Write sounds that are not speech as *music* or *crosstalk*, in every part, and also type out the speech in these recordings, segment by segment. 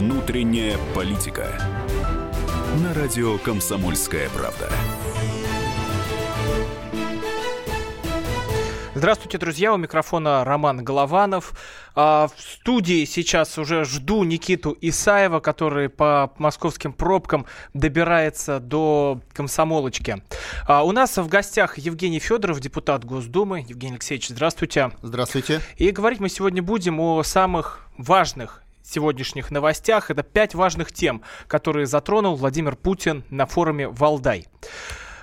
Внутренняя политика. На радио Комсомольская правда. Здравствуйте, друзья. У микрофона Роман Голованов. А, в студии сейчас уже жду Никиту Исаева, который по московским пробкам добирается до комсомолочки. А, у нас в гостях Евгений Федоров, депутат Госдумы. Евгений Алексеевич, здравствуйте. Здравствуйте. И говорить мы сегодня будем о самых важных сегодняшних новостях. Это пять важных тем, которые затронул Владимир Путин на форуме «Валдай».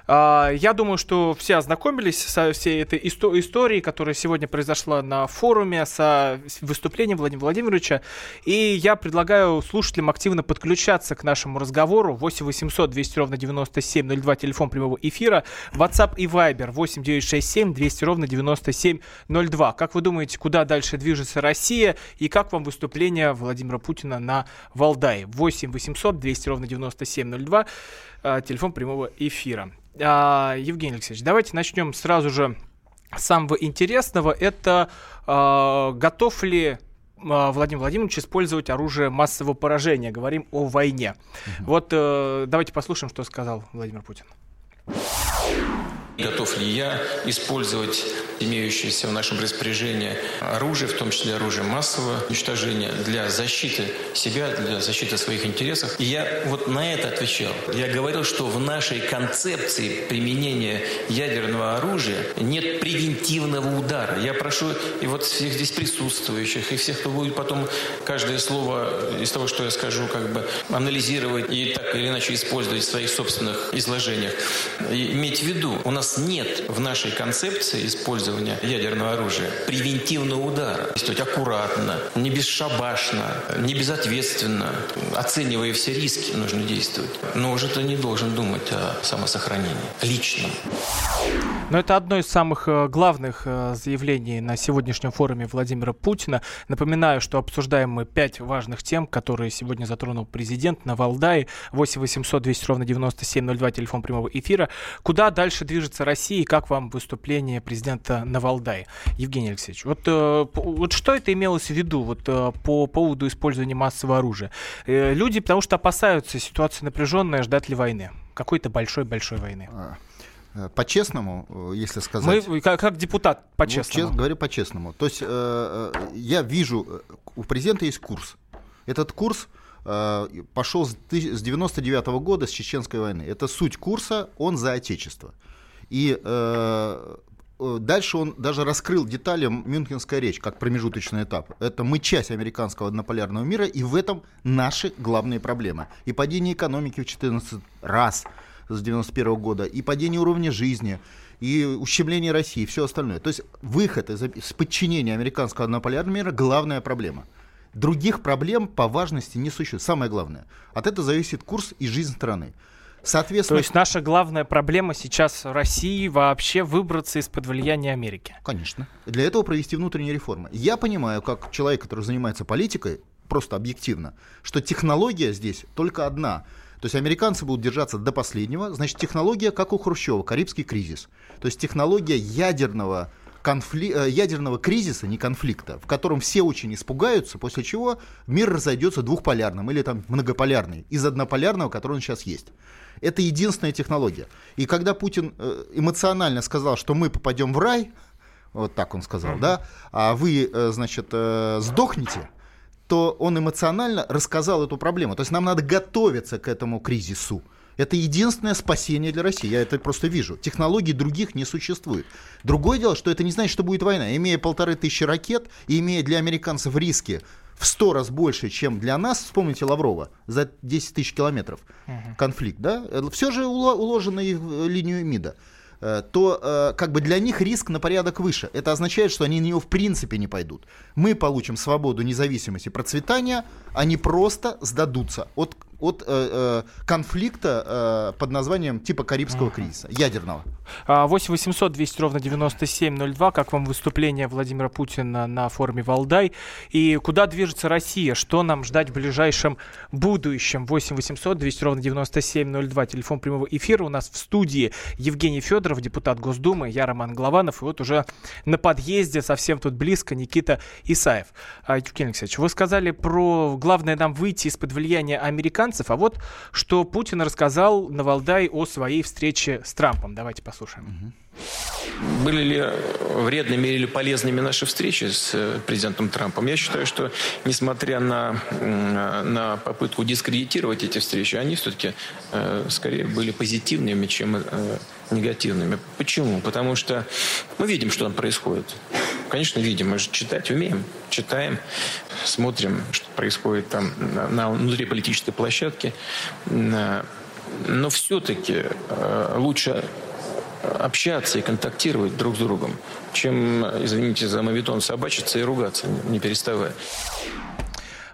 А, я думаю, что все ознакомились со всей этой исто- историей, которая сегодня произошла на форуме, с выступлением Владимира Владимировича. И я предлагаю слушателям активно подключаться к нашему разговору. 8 800 200 ровно 9702, телефон прямого эфира. WhatsApp и Viber 8 967 200 ровно 9702. Как вы думаете, куда дальше движется Россия? И как вам выступление Владимира Путина на Валдае? 8 800 200 ровно 9702, а, телефон прямого эфира. А, Евгений Алексеевич, давайте начнем сразу же с самого интересного. Это а, готов ли а, Владимир Владимирович использовать оружие массового поражения? Говорим о войне. Угу. Вот э, давайте послушаем, что сказал Владимир Путин. Готов ли я использовать имеющееся в нашем распоряжении оружие, в том числе оружие массового уничтожения, для защиты себя, для защиты своих интересов. И я вот на это отвечал. Я говорил, что в нашей концепции применения ядерного оружия нет превентивного удара. Я прошу и вот всех здесь присутствующих, и всех, кто будет потом каждое слово из того, что я скажу, как бы анализировать и так или иначе использовать в своих собственных изложениях, иметь в виду, у нас нет в нашей концепции использования ядерного оружия, превентивного удара. Действовать аккуратно, не бесшабашно, не безответственно, оценивая все риски, нужно действовать. Но уже ты не должен думать о самосохранении личном. Но это одно из самых э, главных э, заявлений на сегодняшнем форуме Владимира Путина. Напоминаю, что обсуждаем мы пять важных тем, которые сегодня затронул президент на Валдае. 8 800 200 ровно 9702, телефон прямого эфира. Куда дальше движется Россия и как вам выступление президента на Валдае? Евгений Алексеевич, вот, э, вот что это имелось в виду вот, по поводу использования массового оружия? Люди, потому что опасаются, ситуация напряженная, ждать ли войны? Какой-то большой-большой войны. А, Э, по-честному, э, если сказать... Мы, как, как депутат, по-честному. Ну, говорю по-честному. То есть э, э, я вижу, у президента есть курс. Этот курс э, пошел с, с 99 -го года, с Чеченской войны. Это суть курса, он за Отечество. И э, Дальше он даже раскрыл детали Мюнхенская речь как промежуточный этап. Это мы часть американского однополярного мира, и в этом наши главные проблемы. И падение экономики в 14 раз – с 91 года, и падение уровня жизни, и ущемление России, и все остальное. То есть выход из, из подчинения американского однополярного мира – главная проблема. Других проблем по важности не существует. Самое главное. От этого зависит курс и жизнь страны. Соответственно... То есть наша главная проблема сейчас в России вообще выбраться из-под влияния Америки. Конечно. Для этого провести внутренние реформы. Я понимаю, как человек, который занимается политикой, просто объективно, что технология здесь только одна – то есть американцы будут держаться до последнего. Значит, технология, как у Хрущева, Карибский кризис. То есть технология ядерного конфли... Э, ядерного кризиса, не конфликта, в котором все очень испугаются, после чего мир разойдется двухполярным или там многополярный, из однополярного, который он сейчас есть. Это единственная технология. И когда Путин э, эмоционально сказал, что мы попадем в рай, вот так он сказал, да, а вы, э, значит, сдохнете, то он эмоционально рассказал эту проблему. То есть нам надо готовиться к этому кризису. Это единственное спасение для России. Я это просто вижу. Технологий других не существует. Другое дело, что это не значит, что будет война. Имея полторы тысячи ракет и имея для американцев риски в сто раз больше, чем для нас, вспомните Лаврова, за 10 тысяч километров угу. конфликт, да? Все же уложено в линию МИДа. Э, то э, как бы для них риск на порядок выше. Это означает, что они на него в принципе не пойдут. Мы получим свободу, независимость и процветание, они просто сдадутся. Вот от э, э, конфликта э, под названием типа Карибского кризиса, ядерного. 8 800 200 ровно 9702. Как вам выступление Владимира Путина на форуме Валдай? И куда движется Россия? Что нам ждать в ближайшем будущем? 8 800 200 ровно 9702. Телефон прямого эфира. У нас в студии Евгений Федоров, депутат Госдумы. Я Роман Главанов. И вот уже на подъезде совсем тут близко Никита Исаев. А, Евгений Алексеевич, вы сказали про главное нам выйти из-под влияния американцев. А вот что Путин рассказал на Валдай о своей встрече с Трампом. Давайте послушаем. Были ли вредными или полезными наши встречи с э, президентом Трампом? Я считаю, что несмотря на, на попытку дискредитировать эти встречи, они все-таки э, скорее были позитивными, чем э, негативными. Почему? Потому что мы видим, что там происходит. Конечно, видим. Мы же читать умеем. Читаем, смотрим, что происходит там на, на внутриполитической площадке. Но все-таки лучше общаться и контактировать друг с другом, чем, извините за мавитон, собачиться и ругаться, не переставая.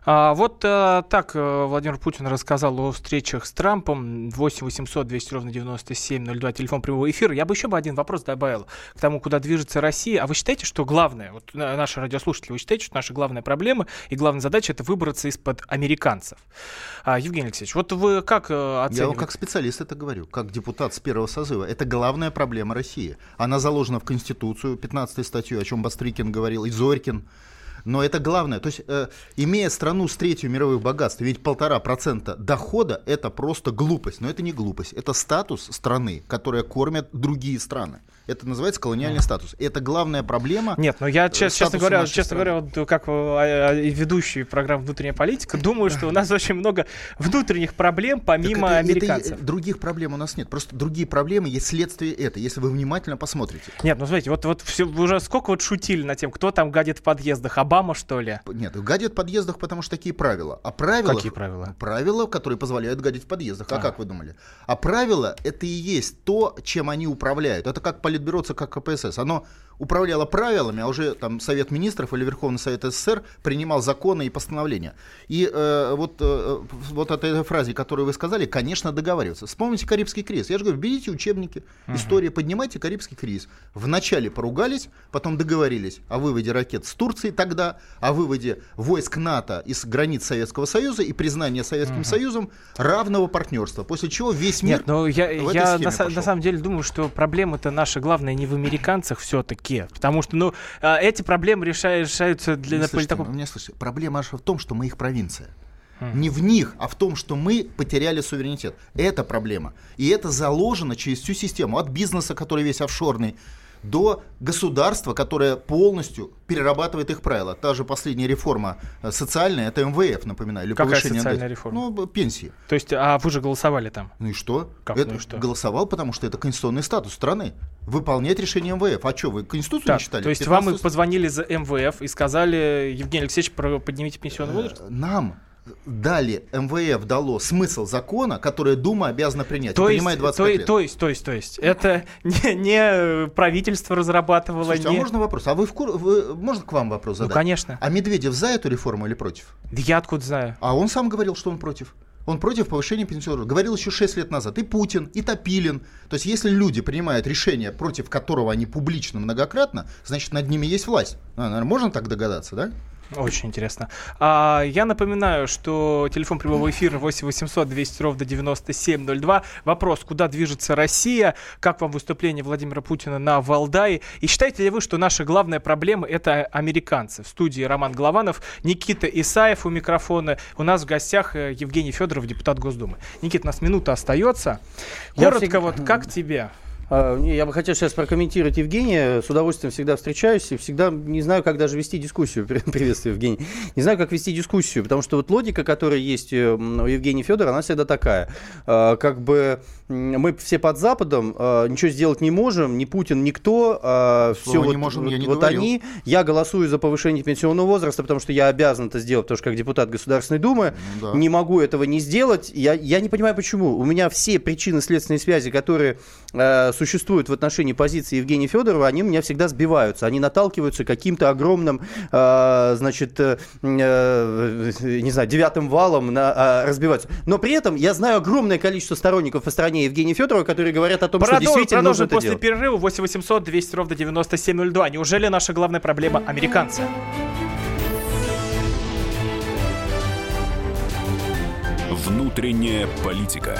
А, вот а, так э, Владимир Путин рассказал о встречах с Трампом. 8 800 200 ровно 9702, телефон прямого эфира. Я бы еще бы один вопрос добавил к тому, куда движется Россия. А вы считаете, что главное, вот наши радиослушатели, вы считаете, что наша главная проблема и главная задача это выбраться из-под американцев? А, Евгений Алексеевич, вот вы как оцениваете? Я вам как специалист это говорю, как депутат с первого созыва. Это главная проблема России. Она заложена в Конституцию, 15 статью, о чем Бастрыкин говорил, и Зорькин. Но это главное. То есть, э, имея страну с третью мировых богатств, ведь полтора процента дохода – это просто глупость. Но это не глупость. Это статус страны, которая кормят другие страны. Это называется колониальный статус. И это главная проблема. Нет, но я, честно, честно говоря, честно говоря, вот, как а, а, ведущий программы «Внутренняя политика», думаю, что у нас очень много внутренних проблем, помимо это, американцев. Это, других проблем у нас нет. Просто другие проблемы есть следствие это, если вы внимательно посмотрите. Нет, ну смотрите, вот, вот все, уже сколько вот шутили на тем, кто там гадит в подъездах? Обама, что ли? Нет, гадит в подъездах, потому что такие правила. А правила... Какие правила? Правила, которые позволяют гадить в подъездах. А, а как вы думали? А правила — это и есть то, чем они управляют. Это как политбюро ЦК КПСС. Оно управляло правилами, а уже там Совет Министров или Верховный Совет СССР принимал законы и постановления. И э, вот, э, вот от этой фразе, которую вы сказали, конечно, договариваться. Вспомните Карибский кризис. Я же говорю, берите учебники, uh-huh. история, поднимайте Карибский кризис. Вначале поругались, потом договорились о выводе ракет с Турции тогда, о выводе войск НАТО из границ Советского Союза и признание Советским uh-huh. Союзом равного партнерства. После чего весь мир Нет, но я, я на, на самом деле думаю, что проблема-то наша главная не в американцах все-таки, языке. Потому что, ну, а, эти проблемы решаются для... Не слышите, такого... меня слышите. Проблема аж в том, что мы их провинция. Не в них, а в том, что мы потеряли суверенитет. Это проблема. И это заложено через всю систему. От бизнеса, который весь офшорный, до государства, которое полностью перерабатывает их правила. Та же последняя реформа э, социальная, это МВФ, напоминаю. Или Какая социальная реформа? Ну, пенсии. То есть, а вы же голосовали там? Ну и что? Как, это ну и что? Голосовал, потому что это конституционный статус страны. Выполнять решение МВФ. А что, вы Конституцию так, не читали? То есть 15... вам позвонили за МВФ и сказали, Евгений Алексеевич, поднимите пенсионный возраст? Э, нам дали, МВФ дало смысл закона, который Дума обязана принять. То, есть, то, лет. то есть, то есть, то есть, это не, не правительство разрабатывало. Слушайте, не... а можно вопрос? А вы в кур... вы... можно к вам вопрос ну, задать? Ну, конечно. А Медведев за эту реформу или против? Да я откуда знаю? А он сам говорил, что он против. Он против повышения пенсионного Говорил еще 6 лет назад. И Путин, и Топилин. То есть, если люди принимают решение, против которого они публично многократно, значит, над ними есть власть. Ну, наверное, можно так догадаться, да? Очень интересно. А, я напоминаю, что телефон прямого эфира 8 800 200 ровно 9702. Вопрос, куда движется Россия? Как вам выступление Владимира Путина на Валдае? И считаете ли вы, что наша главная проблема это американцы? В студии Роман Голованов, Никита Исаев у микрофона. У нас в гостях э, Евгений Федоров, депутат Госдумы. Никита, у нас минута остается. Коротко, всег... вот как тебе? А, я бы хотел сейчас прокомментировать Евгения. С удовольствием всегда встречаюсь и всегда не знаю, как даже вести дискуссию. *laughs* Приветствую, Евгений. Не знаю, как вести дискуссию, потому что вот логика, которая есть э, у Евгения Федора, она всегда такая. А, как бы мы все под Западом, а, ничего сделать не можем, ни Путин, никто. Все вот, не можем, я не вот говорил. они. Я голосую за повышение пенсионного возраста, потому что я обязан это сделать, потому что как депутат Государственной Думы ну, да. не могу этого не сделать. Я, я не понимаю, почему. У меня все причины следственной связи, которые существуют в отношении позиции Евгения Федорова, они у меня всегда сбиваются. Они наталкиваются каким-то огромным, э, значит, э, э, не знаю, девятым валом на, э, разбиваются. Но при этом я знаю огромное количество сторонников по стране Евгения Федорова, которые говорят о том, Продолжим, что действительно нужно это после делать. перерыва 8 800 200 ровно 9702. Неужели наша главная проблема американцы? Внутренняя политика.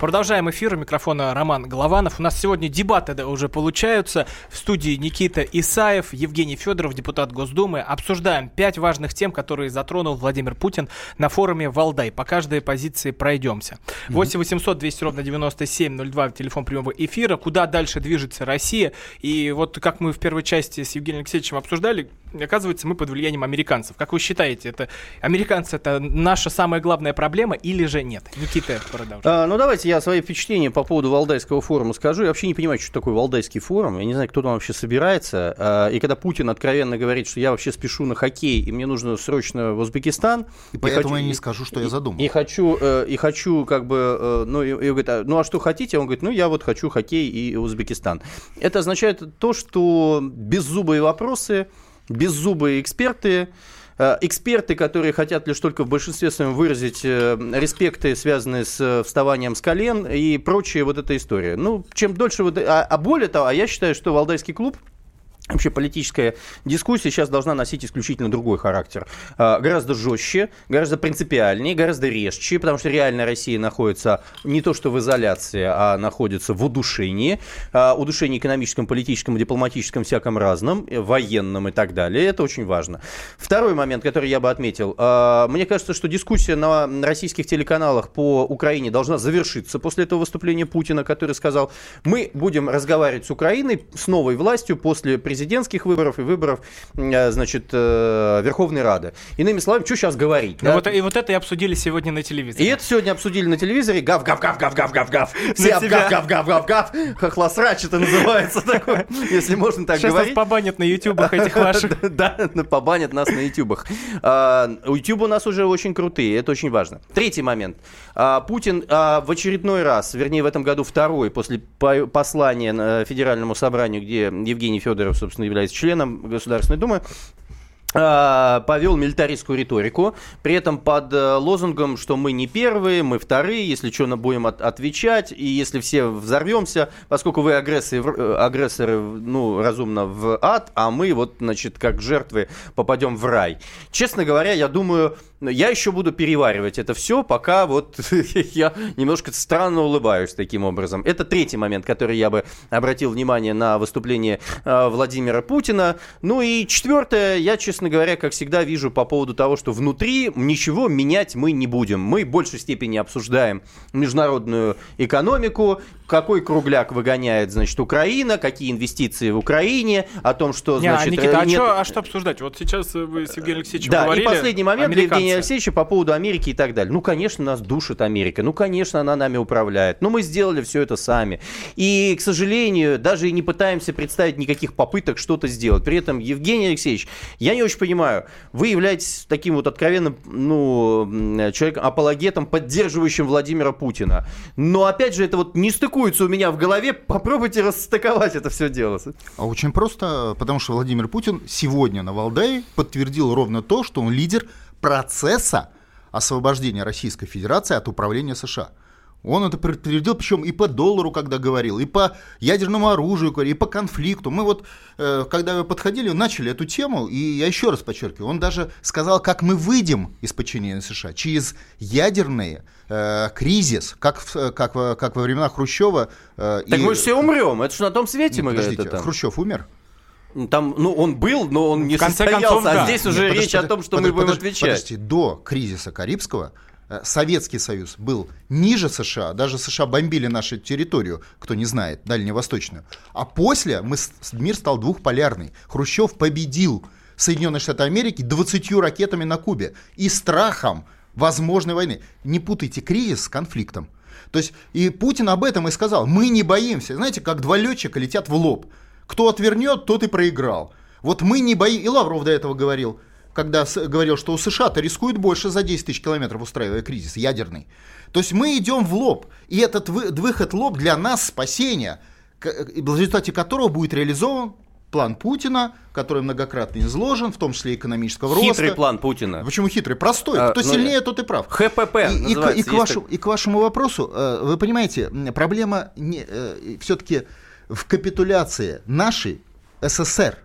Продолжаем эфир. У микрофона Роман Голованов. У нас сегодня дебаты уже получаются. В студии Никита Исаев, Евгений Федоров, депутат Госдумы. Обсуждаем пять важных тем, которые затронул Владимир Путин на форуме Валдай. По каждой позиции пройдемся. 8 800 200 ровно 9702, телефон прямого эфира. Куда дальше движется Россия? И вот как мы в первой части с Евгением Алексеевичем обсуждали, оказывается, мы под влиянием американцев. Как вы считаете, это американцы это наша самая главная проблема или же нет? Никита, продолжай. А, ну, давайте я свои впечатления по поводу Валдайского форума скажу. Я вообще не понимаю, что такое Валдайский форум. Я не знаю, кто там вообще собирается. А, и когда Путин откровенно говорит, что я вообще спешу на хоккей, и мне нужно срочно в Узбекистан. И поэтому я не скажу, что я задумал. И хочу, э, и хочу как бы, э, ну, и, и говорит, а, ну, а что хотите? Он говорит, ну, я вот хочу хоккей и Узбекистан. Это означает то, что беззубые вопросы, беззубые эксперты, э, Эксперты, которые хотят лишь только в большинстве своем выразить э, респекты, связанные с э, вставанием с колен и прочая вот эта история. Ну, чем дольше... Вот, а, а более того, а я считаю, что Валдайский клуб Вообще политическая дискуссия сейчас должна носить исключительно другой характер. А, гораздо жестче, гораздо принципиальнее, гораздо резче, потому что реально Россия находится не то что в изоляции, а находится в удушении. А, удушении экономическом, политическом, дипломатическом, всяком разном, э, военном и так далее. Это очень важно. Второй момент, который я бы отметил. А, мне кажется, что дискуссия на российских телеканалах по Украине должна завершиться после этого выступления Путина, который сказал, мы будем разговаривать с Украиной, с новой властью после президента президентских выборов и выборов, э, значит, э, Верховной Рады. Иными словами, что сейчас говорить? Ну да? вот, и вот это и обсудили сегодня на телевизоре. И это сегодня обсудили на телевизоре. Гав, гав, гав, гав, гав, гав, гав. Все тебя. гав, гав, гав, гав, гав. Хохлосрач это называется такое, если можно так Сейчас нас говорить. побанят на ютубах этих ваших. Да, побанят нас на ютубах. А, У ютуба у нас уже очень крутые, это очень важно. Третий момент. А, Путин а, в очередной раз, вернее в этом году второй, после по- послания на Федеральному собранию, где Евгений Федоров, собственно, является членом Государственной Думы, а, повел милитаристскую риторику, при этом под э, лозунгом, что мы не первые, мы вторые, если что, будем от- отвечать, и если все взорвемся, поскольку вы агрессоры, э, агрессоры, ну, разумно, в ад, а мы вот, значит, как жертвы попадем в рай. Честно говоря, я думаю, я еще буду переваривать это все, пока вот *laughs* я немножко странно улыбаюсь таким образом. Это третий момент, который я бы обратил внимание на выступление э, Владимира Путина. Ну и четвертое, я, честно говоря, как всегда вижу по поводу того, что внутри ничего менять мы не будем. Мы в большей степени обсуждаем международную экономику, какой кругляк выгоняет, значит, Украина, какие инвестиции в Украине, о том, что, Не, а, значит, Никита, а, нет- чё- а что обсуждать? Вот сейчас э, вы с Евгением Алексеевичем да, говорили. и последний момент американцы. Евгения Алексеевича по поводу Америки и так далее. Ну, конечно, нас душит Америка. Ну, конечно, она нами управляет. Но мы сделали все это сами. И, к сожалению, даже и не пытаемся представить никаких попыток что-то сделать. При этом, Евгений Алексеевич, я не очень понимаю, вы являетесь таким вот откровенным, ну, человеком, апологетом, поддерживающим Владимира Путина. Но, опять же, это вот не стыкуется у меня в голове. Попробуйте расстыковать это все дело. А очень просто, потому что Владимир Путин сегодня на Валдае подтвердил ровно то, что он лидер процесса освобождения Российской Федерации от управления США. Он это подтвердил, причем и по доллару, когда говорил, и по ядерному оружию, и по конфликту. Мы вот, э, когда подходили, начали эту тему, и я еще раз подчеркиваю, он даже сказал, как мы выйдем из подчинения США через ядерный э, кризис, как, в- как, как во времена Хрущева. э, Так и- мы же все умрем. Это же на том свете мы там. Хрущев умер? Там, ну, он был, но он не В конце состоялся. концов, а да. здесь Нет, уже подожди, речь о подожди, том, что мы подожди, будем подожди, отвечать. Подождите, до кризиса Карибского э, Советский Союз был ниже США, даже США бомбили нашу территорию, кто не знает, дальневосточную. А после мы, мир стал двухполярный. Хрущев победил Соединенные Штаты Америки 20 ракетами на Кубе и страхом возможной войны. Не путайте кризис с конфликтом. То есть и Путин об этом и сказал. Мы не боимся. Знаете, как два летчика летят в лоб. Кто отвернет, тот и проиграл. Вот мы не боимся. И Лавров до этого говорил, когда говорил, что у США-то рискуют больше за 10 тысяч километров, устраивая кризис ядерный. То есть мы идем в лоб. И этот вы- выход лоб для нас спасение, к- и в результате которого будет реализован план Путина, который многократно изложен, в том числе экономического роста. Хитрый план Путина. Почему хитрый? Простой. А, Кто ну, сильнее, тот и прав. ХПП И, и к- называется, и к, вашу- так- и к вашему вопросу, э, вы понимаете, проблема все-таки в капитуляции нашей СССР.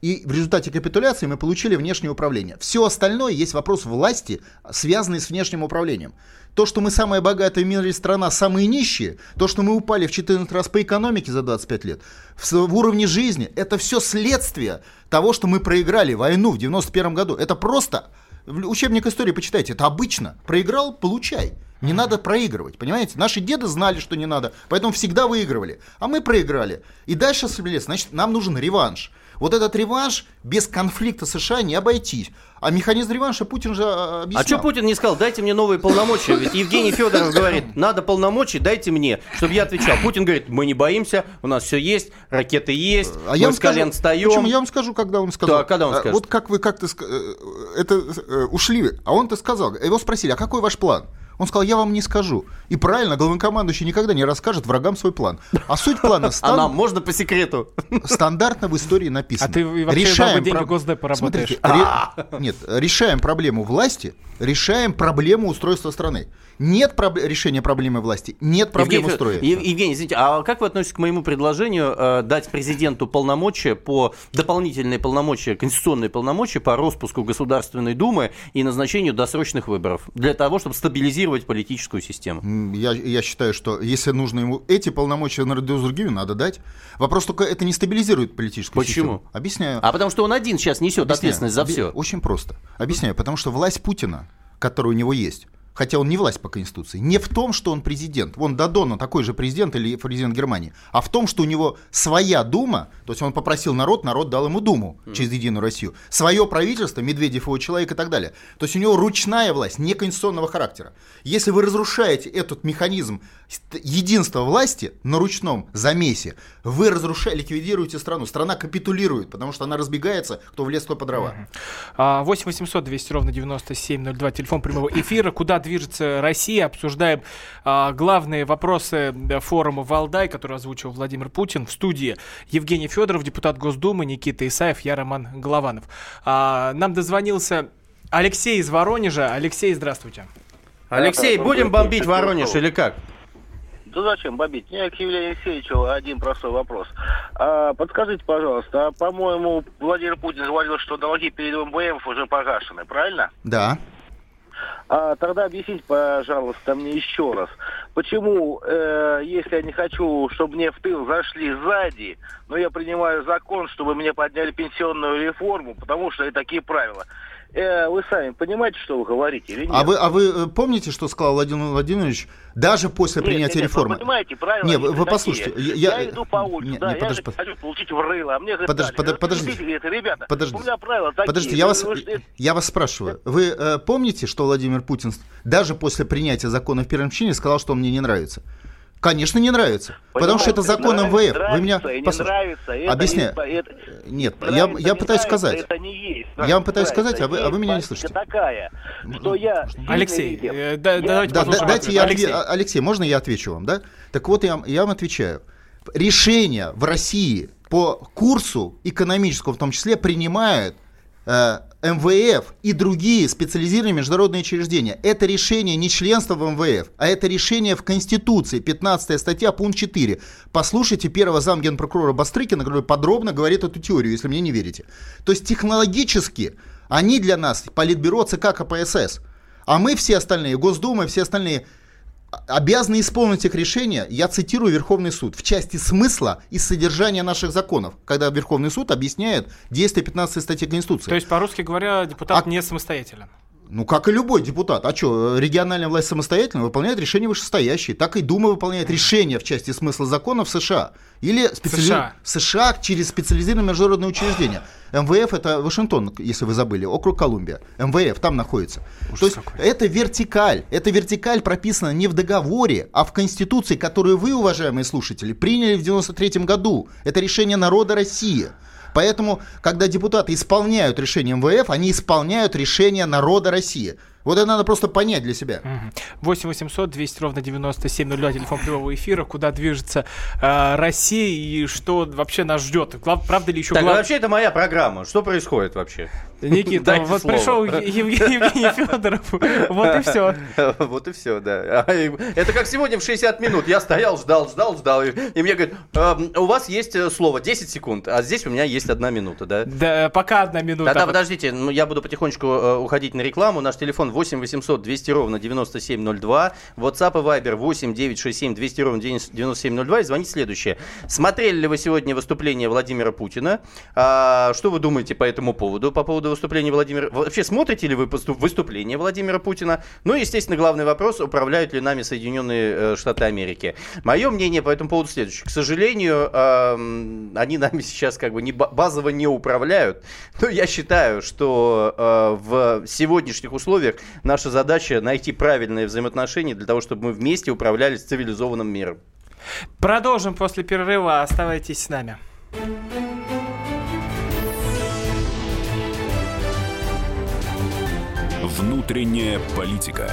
И в результате капитуляции мы получили внешнее управление. Все остальное есть вопрос власти, связанный с внешним управлением. То, что мы самая богатая в мире страна, самые нищие, то, что мы упали в 14 раз по экономике за 25 лет, в, в уровне жизни, это все следствие того, что мы проиграли войну в 91 году. Это просто учебник истории почитайте, это обычно. Проиграл, получай. Не надо проигрывать, понимаете? Наши деды знали, что не надо, поэтому всегда выигрывали. А мы проиграли. И дальше, значит, нам нужен реванш. Вот этот реванш без конфликта США не обойтись. А механизм реванша Путин же а, объяснял. А что Путин не сказал, дайте мне новые полномочия? Ведь Евгений Федоров говорит, надо полномочия, дайте мне, чтобы я отвечал. Путин говорит, мы не боимся, у нас все есть, ракеты есть, А мы я с колен скажу, Почему? встаем. Я вам скажу, когда он сказал. Да, когда он А, скажет? Вот как вы как-то ск- э, это э, ушли, а он-то сказал. Его спросили, а какой ваш план? Он сказал, я вам не скажу. И правильно, главнокомандующий никогда не расскажет врагам свой план. А суть плана *laughs* А стан- нам можно по секрету? стандартно в истории написано. А ты вообще деньги про- Госдепа работаешь. Смотрите, ре- *laughs* Нет, решаем проблему власти, решаем проблему устройства страны. Нет проб- решения проблемы власти, нет проблем Евгений. Ев- Евгений, извините, а как вы относитесь к моему предложению э, дать президенту полномочия по дополнительные полномочия, конституционные полномочия по распуску Государственной Думы и назначению досрочных выборов для того, чтобы стабилизировать политическую систему? Я, я считаю, что если нужно ему эти полномочия наряду с другими, надо дать. Вопрос только, это не стабилизирует политическую Почему? систему. Объясняю. А потому что он один сейчас несет Объясняю. ответственность за все. Очень просто. Объясняю. Потому что власть Путина, которая у него есть, хотя он не власть по Конституции, не в том, что он президент. Вон Дадона такой же президент или президент Германии, а в том, что у него своя дума, то есть он попросил народ, народ дал ему думу через Единую Россию, свое правительство, Медведев его человек и так далее. То есть у него ручная власть, не конституционного характера. Если вы разрушаете этот механизм ст- единства власти на ручном замесе, вы разрушаете, ликвидируете страну. Страна капитулирует, потому что она разбегается, кто в лес, кто по дрова. А, 8 800 200 ровно 9702, телефон прямого эфира. Куда движется Россия? Обсуждаем а, главные вопросы форума «Валдай», который озвучил Владимир Путин. В студии Евгений Федоров, депутат Госдумы, Никита Исаев, я Роман Голованов. А, нам дозвонился Алексей из Воронежа. Алексей, здравствуйте. Алексей, будем бомбить Воронеж или как? Да зачем бомбить? У меня к Евгению Алексеевичу один простой вопрос. А, подскажите, пожалуйста, а, по-моему, Владимир Путин говорил, что долги перед МВФ уже погашены, правильно? Да. А, тогда объясните, пожалуйста, мне еще раз, почему, э, если я не хочу, чтобы мне в тыл зашли сзади, но я принимаю закон, чтобы мне подняли пенсионную реформу, потому что и такие правила. Э, вы сами понимаете, что вы говорите или нет? А вы, а вы э, помните, что сказал Владимир Владимирович даже после Нет, принятия нет, нет, реформы? Вы понимаете, правила Не, они вы- послушайте, я- Я, я- иду по улице, не, да, не, я подожди, же хочу получить в рыло, а мне говорят, Подожди, дали. подо- подождите. Разрешите, говорит, ребята, Подождите. у меня правила такие. Подождите, я вас, Вы- я вас спрашиваю. Вы э, помните, что Владимир Путин даже после принятия закона в первом чтении сказал, что он мне не нравится? Конечно, не нравится. потому что это закон Понимаете, МВФ. нравится, Вы меня и не нравится, это Объясняю. не- это- Нет, я, нравится, я не пытаюсь нравится, сказать. Это не есть. Я вам пытаюсь Нравится, сказать, а вы- а вы меня не слышите. такая, что я... Алексей, э, да- Я- давайте Да, да, послушаем дайте я Алексей. Алексей, можно я отвечу вам, да? Так вот, я, вам- я вам отвечаю. Решения в России по курсу экономическому в том числе принимают э, МВФ и другие специализированные международные учреждения. Это решение не членства в МВФ, а это решение в Конституции, 15 статья, пункт 4. Послушайте первого замгенпрокурора Бастрыкина, который подробно говорит эту теорию, если мне не верите. То есть технологически они для нас, Политбюро, ЦК, КПСС, а мы все остальные, Госдума все остальные – обязаны исполнить их решения, я цитирую Верховный суд, в части смысла и содержания наших законов, когда Верховный суд объясняет действие 15 статьи Конституции. То есть, по-русски говоря, депутат а... не самостоятелен. Ну, как и любой депутат. А что, региональная власть самостоятельно выполняет решения вышестоящие. Так и Дума выполняет решения в части смысла закона в США. Или специали... США. США через специализированные международные учреждения. МВФ это Вашингтон, если вы забыли, округ Колумбия. МВФ там находится. Ужас То есть какой. это вертикаль. Эта вертикаль прописана не в договоре, а в Конституции, которую вы, уважаемые слушатели, приняли в 93 году. Это решение народа России. Поэтому, когда депутаты исполняют решение МВФ, они исполняют решение народа России. Вот это надо просто понять для себя. 8 800 200 ровно 9702, телефон прямого эфира, куда движется э, Россия и что вообще нас ждет. Глав, правда ли еще... Так, глав... вообще это моя программа. Что происходит вообще? Никита, вот пришел Евгений Федоров, вот и все. *laughs* Вот и все, да. А, это как сегодня в 60 минут. Я стоял, ждал, ждал, ждал. И мне говорят, «Эм, у вас есть э, слово 10 секунд, а здесь у меня есть одна минута, да? Да, пока одна минута. Да, да, подождите, ну, я буду потихонечку э, уходить на рекламу. Наш телефон 8 800 200 ровно 9702. WhatsApp и Viber 8 967 200 ровно 9702. И звоните следующее. Смотрели ли вы сегодня выступление Владимира Путина? А, что вы думаете по этому поводу? По поводу выступления Владимира... Вообще смотрите ли вы выступление Владимира Путина? Ну и, естественно, главный вопрос, управляют ли нами Соединенные э, Штаты Америки? Мое мнение по этому поводу следующее. К сожалению, они нами сейчас как бы не базово не управляют. Но я считаю, что э, в сегодняшних условиях наша задача найти правильные взаимоотношения для того, чтобы мы вместе управлялись цивилизованным миром. Продолжим после перерыва. Оставайтесь с нами. Внутренняя политика.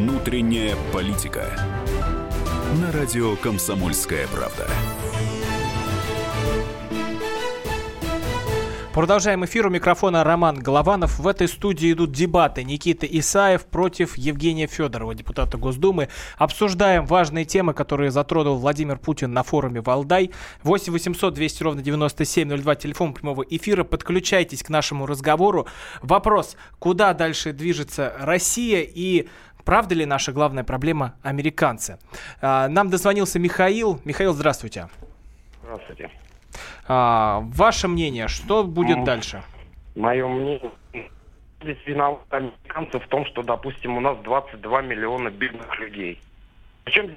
Внутренняя политика. На радио «Комсомольская правда». Продолжаем эфир. У микрофона Роман Голованов. В этой студии идут дебаты. Никита Исаев против Евгения Федорова, депутата Госдумы. Обсуждаем важные темы, которые затронул Владимир Путин на форуме «Валдай». 8 800 200 ровно 9702, телефон прямого эфира. Подключайтесь к нашему разговору. Вопрос, куда дальше движется Россия и Правда ли наша главная проблема американцы? А, нам дозвонился Михаил. Михаил, здравствуйте. Здравствуйте. А, ваше мнение, что будет ну, дальше? Мое мнение, здесь виноваты американцы в том, что, допустим, у нас 22 миллиона бедных людей. Причем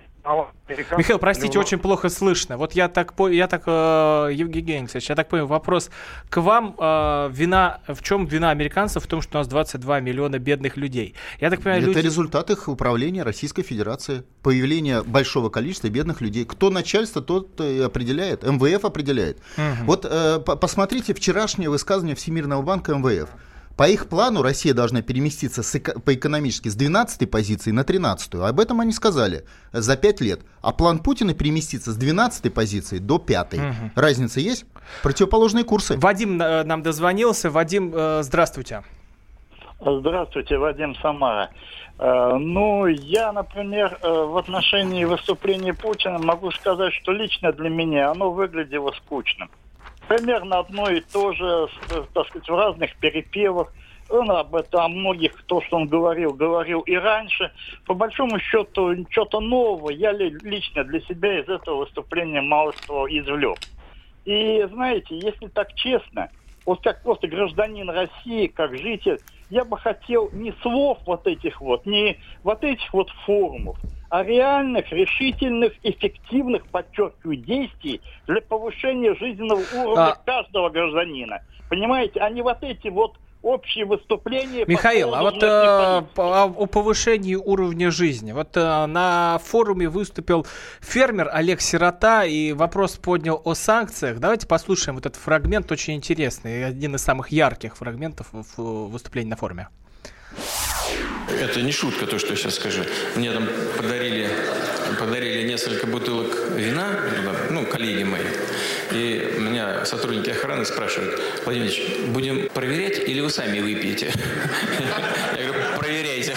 Михаил, простите, очень плохо слышно. Вот я так, я так, э, Евгений Алексеевич, я так понял, вопрос к вам. Э, вина, в чем вина американцев в том, что у нас 22 миллиона бедных людей? Я так понимаю, Это люди... результат их управления Российской Федерации. Появление большого количества бедных людей. Кто начальство, тот и определяет. МВФ определяет. Угу. Вот э, посмотрите вчерашнее высказывание Всемирного банка МВФ. По их плану Россия должна переместиться с, по экономически с 12 позиции на 13. Об этом они сказали за 5 лет. А план Путина переместиться с 12 позиции до 5. Угу. Разница есть? Противоположные курсы. Вадим э, нам дозвонился. Вадим, э, здравствуйте. Здравствуйте, Вадим Самара. Э, ну, я, например, в отношении выступления Путина могу сказать, что лично для меня оно выглядело скучным примерно одно и то же, так сказать, в разных перепевах. Он об этом, о многих, то, что он говорил, говорил и раньше. По большому счету, что-то нового я лично для себя из этого выступления мало что извлек. И, знаете, если так честно, вот как просто гражданин России, как житель, я бы хотел не слов вот этих вот, не вот этих вот форумов, а реальных, решительных, эффективных, подчеркиваю, действий для повышения жизненного уровня А- каждого гражданина. Понимаете, а не вот эти вот общие выступления. по Михаил, а вот э, по- о повышении уровня жизни. Вот э, на форуме выступил фермер Олег Сирота и вопрос поднял о санкциях. Давайте послушаем вот этот фрагмент, очень интересный, один из самых ярких фрагментов в в выступлении на форуме. Это не шутка, то, что я сейчас скажу. Мне там подарили, подарили несколько бутылок вина, ну, коллеги мои. И меня сотрудники охраны спрашивают, Владимир будем проверять или вы сами выпьете? Я говорю, проверяйте.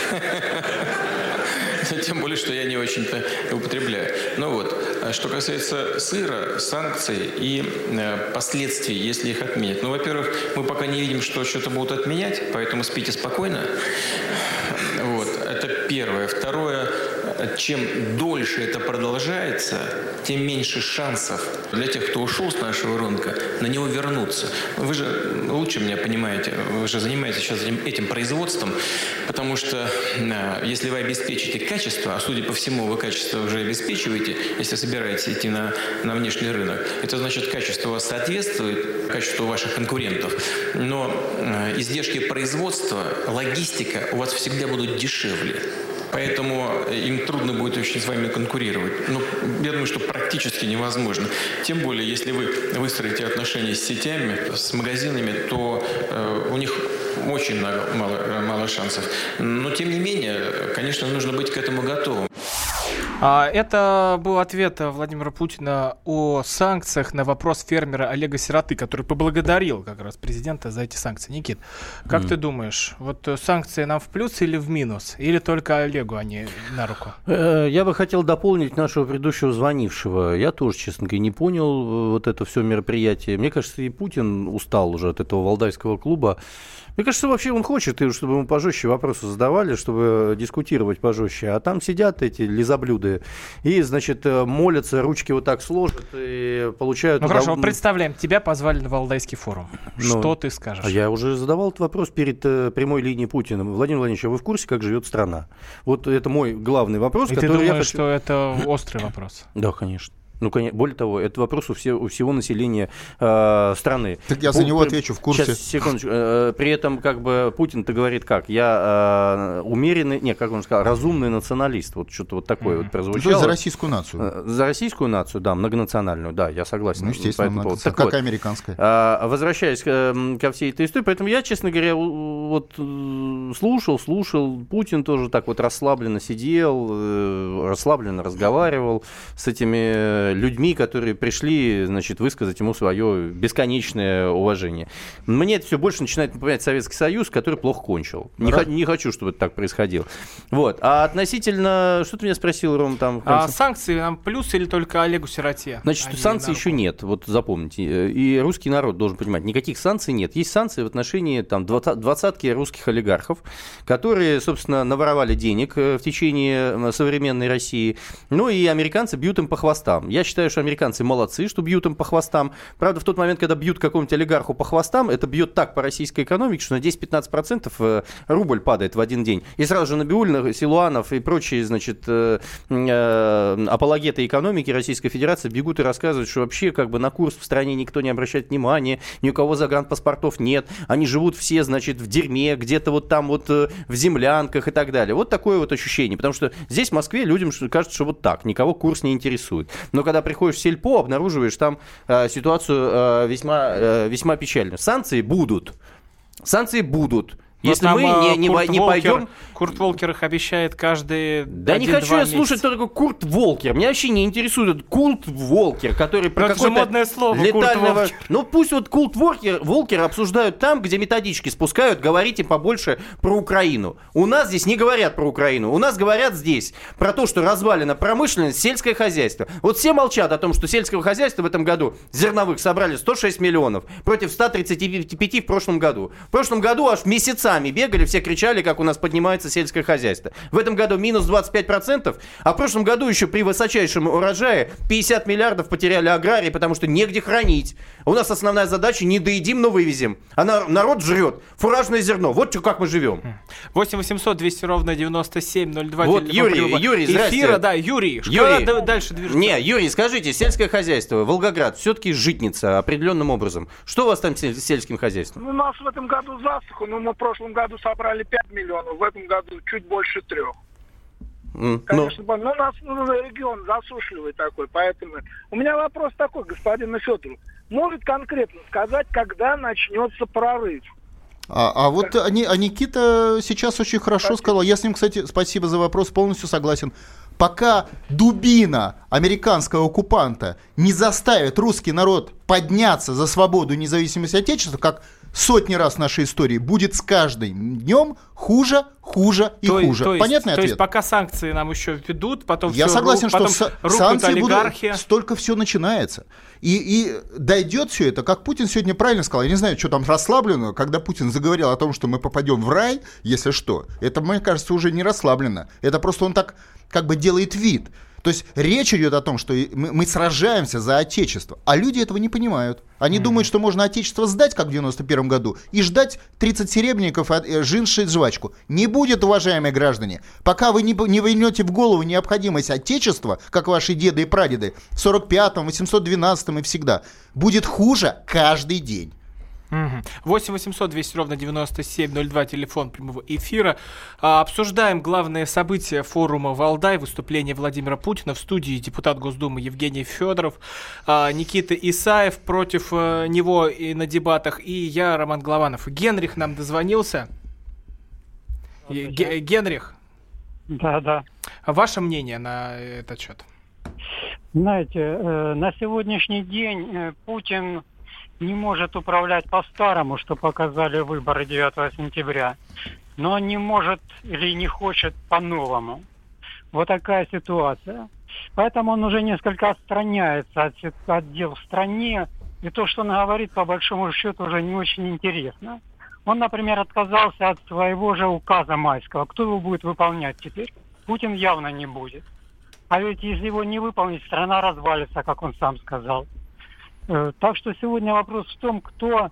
Тем более, что я не очень-то употребляю. Ну вот, что касается сыра, санкций и э, последствий, если их отменят. Ну, во-первых, мы пока не видим, что что-то будут отменять, поэтому спите спокойно. Вот, это первое. Второе, чем дольше это продолжается, тем меньше шансов для тех, кто ушел с нашего рынка, на него вернуться. Вы же лучше меня понимаете, вы же занимаетесь сейчас этим, производством, потому что э, если вы обеспечите качество, а судя по всему, вы качество уже обеспечиваете, если собираетесь идти на, на внешний рынок, это значит, качество у вас соответствует качеству ваших конкурентов. Но э, издержки производства, логистика у вас всегда будут дешевле. Поэтому им трудно будет очень с вами конкурировать. Ну, я думаю, что практически невозможно. Тем более, если вы выстроите отношения с сетями, с магазинами, то э, у них очень мало, мало, мало шансов. Но, тем не менее, конечно, нужно быть к этому готовым. А, Это был ответ э, Владимира Путина о санкциях на вопрос фермера Олега Сироты, который поблагодарил как раз президента за эти санкции. Никит, как Мгм. ты думаешь, вот э, санкции нам в плюс или в минус? Или только Олегу они на руку? Э, Я бы хотел дополнить нашего предыдущего звонившего. Я тоже, честно говоря, не понял вот это все мероприятие. Мне кажется, и Путин устал уже от этого валдайского клуба. Мне кажется, вообще он хочет, чтобы ему пожестче вопросы задавали, чтобы дискутировать пожестче. А там сидят эти лизоблюды и, значит, э, молятся, ручки вот так сложат и получают... Ну хорошо, удов- представляем, тебя позвали на Валдайский форум. Ну, Что ты скажешь? А я уже задавал этот вопрос перед э, прямой линией Путина. Владимир Владимирович, а вы в курсе, как живет страна? Вот это мой главный вопрос, И ты который я думаешь, хочу... что это острый вопрос? Да, конечно. Ну, конечно. Более того, это вопрос у, все, у всего населения э, страны. Так я за него отвечу, в курсе. Сейчас, секундочку. Э, при этом, как бы, Путин-то говорит как? Я э, умеренный, не, как он сказал, разумный националист. Вот что-то вот такое вот Ну, то есть прозвучало. за российскую нацию. Э, За российскую нацию, да, многонациональную, да, я согласен. Ну, естественно, многонациональная. Так как вот, американская. а, Возвращаясь м, ко всей этой истории, поэтому я, честно говоря, вот э, слушал, слушал, Путин тоже так вот расслабленно сидел, э, расслабленно разговаривал с этими э, людьми, которые пришли, значит, высказать ему свое бесконечное уважение. Мне это все больше начинает напоминать Советский Союз, который плохо кончил. Не, хо- не хочу, чтобы это так происходило. Вот. А относительно... Что ты меня спросил, Ром, там? А санкции нам плюс или только Олегу Сироте? Значит, Они санкций на еще нет, вот запомните. И русский народ должен понимать, никаких санкций нет. Есть санкции в отношении там, двадцатки русских олигархов, которые, собственно, наворовали денег э, в течение современной России. Ну и американцы бьют им по хвостам. Я считаю, что американцы молодцы, что бьют им по хвостам. Правда, в тот момент, когда бьют какому-нибудь олигарху по хвостам, это бьет так по российской экономике, что на 10-15% э, рубль падает в один день. И сразу же Набиулина, Силуанов и прочие, значит, э, э, апологеты экономики Российской Федерации бегут и рассказывают, что вообще как бы на курс в стране никто не обращает внимания, ни у кого загранпаспортов нет, они живут все, значит, в дерьме, где-то вот там вот в землянках и так далее. Вот такое вот ощущение, потому что здесь, в Москве, людям кажется, что вот так, никого курс не интересует. Но когда приходишь в сельпо, обнаруживаешь там э, ситуацию э, весьма, э, весьма печальную. Санкции будут. Санкции будут. Если нам, мы а, не, не, Курт не Волкер- пойдем... Курт Волкер их обещает каждые Да не хочу я слушать, кто такой Курт Волкер. Меня вообще не интересует этот Курт Волкер, который про это же модное слово, Курт летального... Волкер. Ну пусть вот Курт Волкер, Волкер обсуждают там, где методички спускают, говорите побольше про Украину. У нас здесь не говорят про Украину. У нас говорят здесь про то, что развалена промышленность, сельское хозяйство. Вот все молчат о том, что сельского хозяйства в этом году зерновых собрали 106 миллионов против 135 в прошлом году. В прошлом году аж месяца сами бегали, все кричали, как у нас поднимается сельское хозяйство. В этом году минус 25%, а в прошлом году еще при высочайшем урожае 50 миллиардов потеряли аграрии, потому что негде хранить. У нас основная задача не доедим, но вывезем. А на- народ жрет фуражное зерно. Вот как мы живем. 8 800 200 ровно 9702. Вот, Юрий, прямого Юрий, здрасте. Эфира, да, Юрий. Юрий. Куда д- дальше движется? Не, Юрий, скажите, сельское хозяйство, Волгоград, все-таки житница определенным образом. Что у вас там с сель- сельским хозяйством? Ну, у нас в этом году засуха, но мы в прошлом году собрали 5 миллионов, в этом году чуть больше трех. Ну, Конечно, ну, у нас ну, регион засушливый такой, поэтому... У меня вопрос такой, господину Федору. Может конкретно сказать, когда начнется прорыв? А, а вот а, Ни- а Никита сейчас очень хорошо сказал. Я с ним, кстати, спасибо за вопрос, полностью согласен. Пока дубина американского оккупанта не заставит русский народ подняться за свободу и независимость Отечества, как сотни раз в нашей истории, будет с каждым днем хуже, хуже и То, хуже. то есть, Понятный то ответ? есть пока санкции нам еще ведут, потом Я согласен, ру- что потом са- санкции олигархи. будут, столько все начинается. И, и дойдет все это, как Путин сегодня правильно сказал, я не знаю, что там расслаблено, когда Путин заговорил о том, что мы попадем в рай, если что, это, мне кажется, уже не расслаблено. Это просто он так как бы делает вид. То есть речь идет о том, что мы, мы сражаемся за Отечество, а люди этого не понимают. Они думают, что можно Отечество сдать, как в 91 году, и ждать 30 серебряников от э, жинши и жвачку. Не будет, уважаемые граждане. Пока вы не, не войнете в голову необходимость Отечества, как ваши деды и прадеды, в 45-м, 812-м и всегда, будет хуже каждый день. Мгм. 8 800 200 ровно 9702, телефон прямого эфира. А, обсуждаем главные события форума «Валдай», выступление Владимира Путина в студии депутат Госдумы Евгений Федоров, а, Никита Исаев против э, него и на дебатах, и я, Роман Голованов. Генрих нам дозвонился. Ге- Генрих, Да, да. ваше мнение на этот счет? Знаете, э, на сегодняшний день э, Путин не может управлять по-старому, что показали выборы 9 сентября, но не может или не хочет по-новому. Вот такая ситуация. Поэтому он уже несколько отстраняется от, от дел в стране, и то, что он говорит, по большому счету, уже не очень интересно. Он, например, отказался от своего же указа майского. Кто его будет выполнять теперь? Путин явно не будет. А ведь если его не выполнить, страна развалится, как он сам сказал. Э, Так что сегодня вопрос в том, кто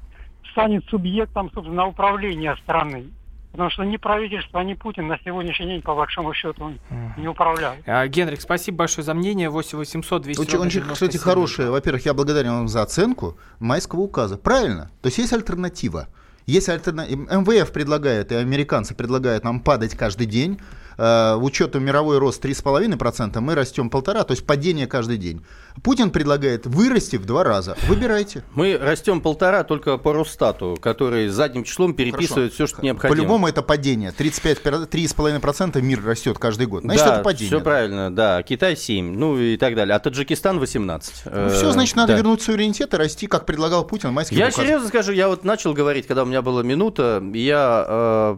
станет субъектом, собственно, управления страны. Потому что ни правительство, ни Путин на сегодняшний день, по большому счету, не управляют. А, Генрих, спасибо большое за мнение. 8 800 200 Очень, кстати, 9702. хорошее. Во-первых, я благодарен вам за оценку майского указа. Правильно. То есть есть альтернатива. Есть альтерна... МВФ предлагает, и американцы предлагают нам падать каждый день. Э, учетом мировой рост 3,5%, мы растем полтора, то есть падение каждый день. Путин предлагает вырасти в два раза. Выбирайте. Мы растем полтора только по Росстату, который задним числом переписывает все, что необходимо. По-любому это падение. 35, 3,5% мир растет каждый год. Значит, да, это падение. все правильно, да. Китай 7, ну и так далее. А Таджикистан 18. Ну, все, значит, надо да. вернуть суверенитет и расти, как предлагал Путин майский Я указ. серьезно скажу, я вот начал говорить, когда у меня была минута, я, э,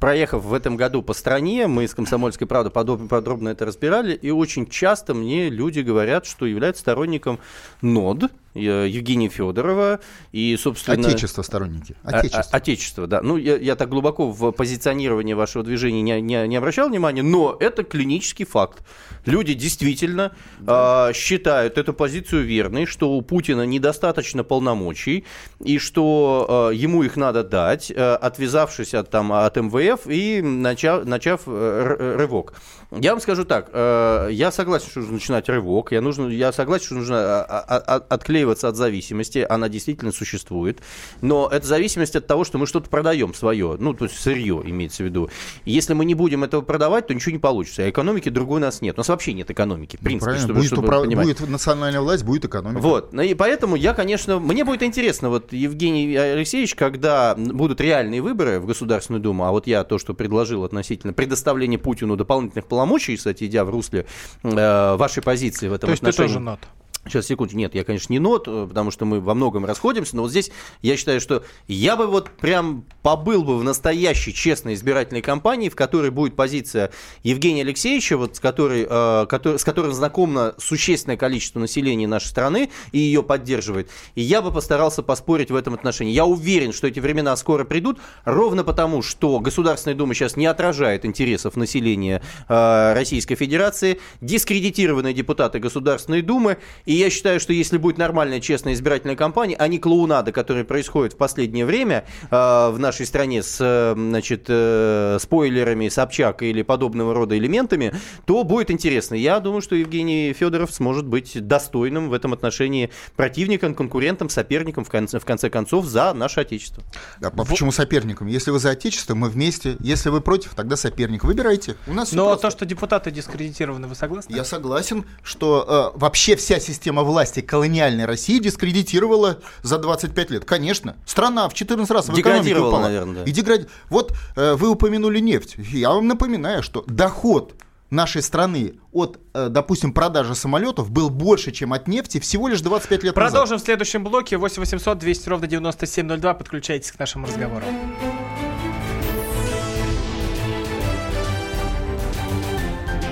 проехав в этом году по стране, мы с «Комсомольской правдой» подробно это разбирали, и очень часто мне люди говорят, что являются сторонником НОД, Евгения Федорова, и, собственно... Отечество сторонники. А- Отечество. а- Отечество, да. Ну, я, я так глубоко в позиционирование вашего движения не, не- не обращал внимания, но это клинический факт. Люди действительно а, считают эту позицию верной, что у Путина недостаточно полномочий, и что а, ему их надо дать, а, отвязавшись от, там, от МВФ и начав, начав э, рывок. Я вам скажу так, э, я согласен, что нужно начинать рывок, я, нужно, я согласен, что нужно а, а, а, отклеиваться от зависимости, она действительно существует, но это зависимость от того, что мы что-то продаем свое, ну, то есть сырье имеется в виду. Если мы не будем этого продавать, то ничего не получится, а экономики другой у нас нет. У нас вообще нет экономики, в принципе, Правильно, чтобы, будет, чтобы управ- будет национальная власть, будет экономика. Вот, ну и поэтому я, конечно, мне будет интересно, вот Евгений Алексеевич, когда будут реальные выборы в Государственную Думу, а вот я то, что предложил относительно предоставления Путину дополнительных полномочий, кстати, идя в русле э, вашей позиции в этом То есть ты отношении. тоже нот? Сейчас, секунду. Нет, я, конечно, не нот, э, потому что мы во многом расходимся, но вот здесь я считаю, что я бы вот прям побыл бы в настоящей честной избирательной кампании, в которой будет позиция Евгения Алексеевича, вот с которой, э, который, с которым знакомо существенное количество населения нашей страны и ее поддерживает. И я бы постарался поспорить в этом отношении. Я уверен, что эти времена скоро придут, ровно потому, что Государственная Дума сейчас не отражает интересов населения э, Российской Федерации, дискредитированные депутаты Государственной Думы, и я считаю, что если будет нормальная, честная избирательная кампания, а не клоунада, которая происходит в последнее время э, в нашей стране с э, значит, э, спойлерами Собчак или подобного рода элементами, то будет интересно. Я думаю, что Евгений Федоров сможет быть достойным в этом отношении противником, конкурентом, соперником, в конце, в конце концов, за наше Отечество. А почему соперником? Если вы за Отечество, мы вместе. Если вы против, тогда соперник. Выбирайте. У нас Но то, что депутаты дискредитированы, вы согласны? Я согласен, что э, вообще вся система власти колониальной России дискредитировала за 25 лет. Конечно. Страна в 14 раз в Деградировала, упала. наверное, да. И дегради... Вот э, вы упомянули нефть. Я вам напоминаю, что доход нашей страны от, э, допустим, продажи самолетов был больше, чем от нефти всего лишь 25 лет Продолжим назад. в следующем блоке. 8 800 200 ровно 9702. Подключайтесь к нашему разговору.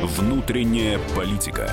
Внутренняя политика.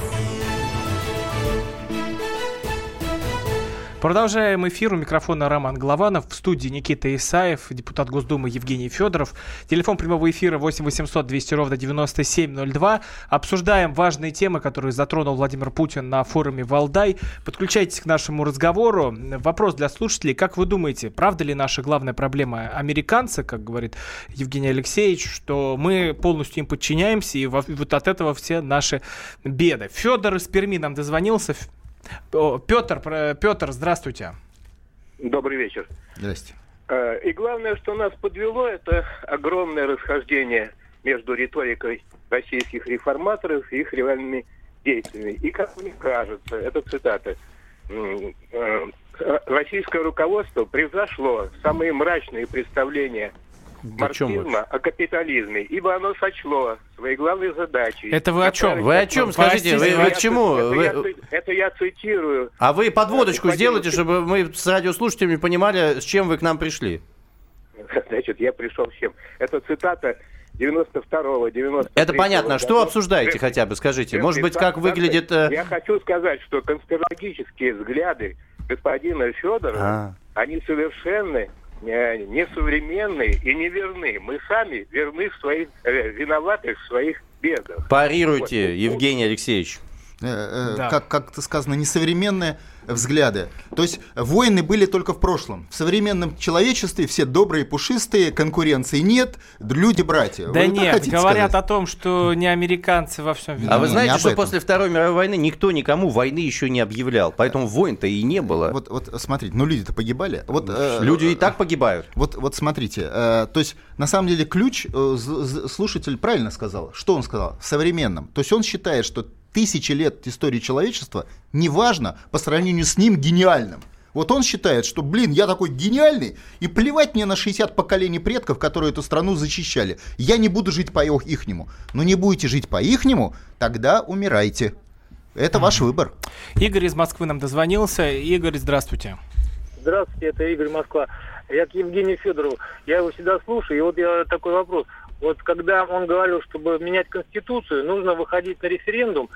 Продолжаем эфир. У микрофона Роман Голованов. В студии Никита Исаев, депутат Госдумы Евгений Федоров. Телефон прямого эфира 8 800 200 ровно 9702. Обсуждаем важные темы, которые затронул Владимир Путин на форуме «Валдай». Подключайтесь к нашему разговору. Вопрос для слушателей. Как вы думаете, правда ли наша главная проблема американцы, как говорит Евгений Алексеевич, что мы полностью им подчиняемся, и во- вот от этого все наши беды? Федор из Перми нам дозвонился. Петр, Петр, здравствуйте. Добрый вечер. Здрасте. Э, И главное, что нас подвело, это огромное расхождение между риторикой российских реформаторов и их реальными действиями. И, как мне кажется, это цитата, э, российское руководство превзошло самые мрачные представления марксизма о капитализме, ибо оно сочло своей главной задачей. Это вы о чем? Вы о чем? Скажите, вы, к чему? Вы- Это, я, ци- это я цитирую. А вы подводочку Господин сделайте, чтобы мы с радиослушателями понимали, с чем вы к нам пришли. *laughs* Значит, я пришел с чем? Это цитата 92-го, 93 Это понятно. Что обсуждаете хотя бы, скажите? Может быть, как выглядит... э, Я хочу сказать, что конспирологические взгляды господина Федорова, А. они совершенно не- несовременные и неверны. Мы сами верны в своих, э, виноваты в своих бедах. Парируйте, Евгений Алексеевич. Э, э, Да. как, как это сказано, несовременные взгляды. То есть войны были только в прошлом. В современном человечестве все добрые, пушистые, конкуренции нет, люди братья. Да Вы нет, говорят сказать? о том, что не американцы во всем А виноваты. вы не знаете, об что этом. после Второй мировой войны никто никому войны еще не объявлял, поэтому войн-то и не было. Вот, вот смотрите, ну люди-то погибали. Вот, э, Люди и так погибают. Вот, вот смотрите, э, то есть на самом деле ключ, э, слушатель правильно сказал, что он сказал, в современном. То есть он считает, что тысячи лет истории человечества неважно по сравнению с ним гениальным. Вот он считает, что, блин, я такой гениальный, и плевать мне на 60 поколений предков, которые эту страну защищали. Я не буду жить по их- ихнему. Но не будете жить по ихнему, тогда умирайте. Это ваш выбор. Игорь из Москвы нам дозвонился. Игорь, здравствуйте. Здравствуйте, это Игорь Москва. Я к Евгению Федорову. Я его всегда слушаю, и вот я такой вопрос. Вот когда он говорил, чтобы менять Конституцию, нужно выходить на референдум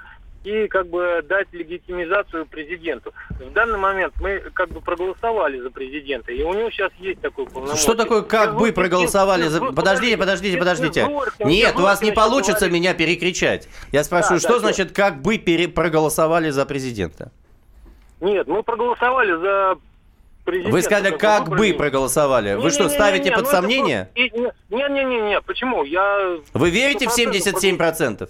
и как бы дать легитимизацию президенту. В данный момент мы как бы проголосовали за президента, и у него сейчас есть такой полномочий. Что такое, как бы проголосовали за... Подождите, подождите, подождите. Нет, у вас не получится меня перекричать. Я спрашиваю, Да, что да, значит, как бы пере- проголосовали за президента? Нет, мы проголосовали за президент. Вы сказали, как бы проголосовали. Вы что, Не-не-не-не, ставите ну под сомнение? Не-не-не, почему? Я... Вы верите в 100% 77%?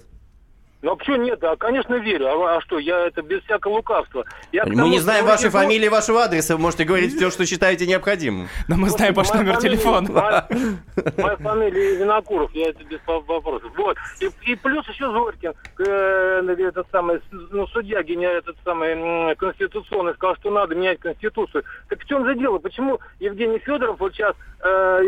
Ну а почему нет? А, конечно, верю. А, а что, я это без всякого лукавства. Я Мы тому, не знаем вашей бы- фамилии вашего адреса. Вы можете говорить все, что считаете необходимым. Но мы знаем ваш номер телефона. Моя, фамилия Винокуров, я это без вопросов. Вот. И, и плюс еще Зорькин, э, этот самый, ну, судья, гене- этот самый конституционный, сказал, что надо менять конституцию. Так в чем же дело? Почему Евгений Федоров вот сейчас э,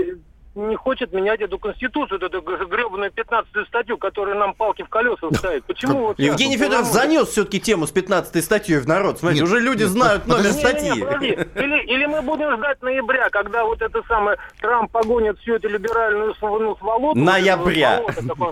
не хочет менять эту конституцию, эту гребаную 15 статью, которая нам палки в колеса ставит? Почему вот сейчас? Евгений Федоров потому- занес все-таки тему с 15 статьей в народ. Смотрите, Нет, уже люди нет, знают номер подожди. статьи. Не-не-не, подожди. Или, или мы будем ждать ноября, когда вот это самое Трамп погонит всю эту либеральную ну, сволоту. Ноября.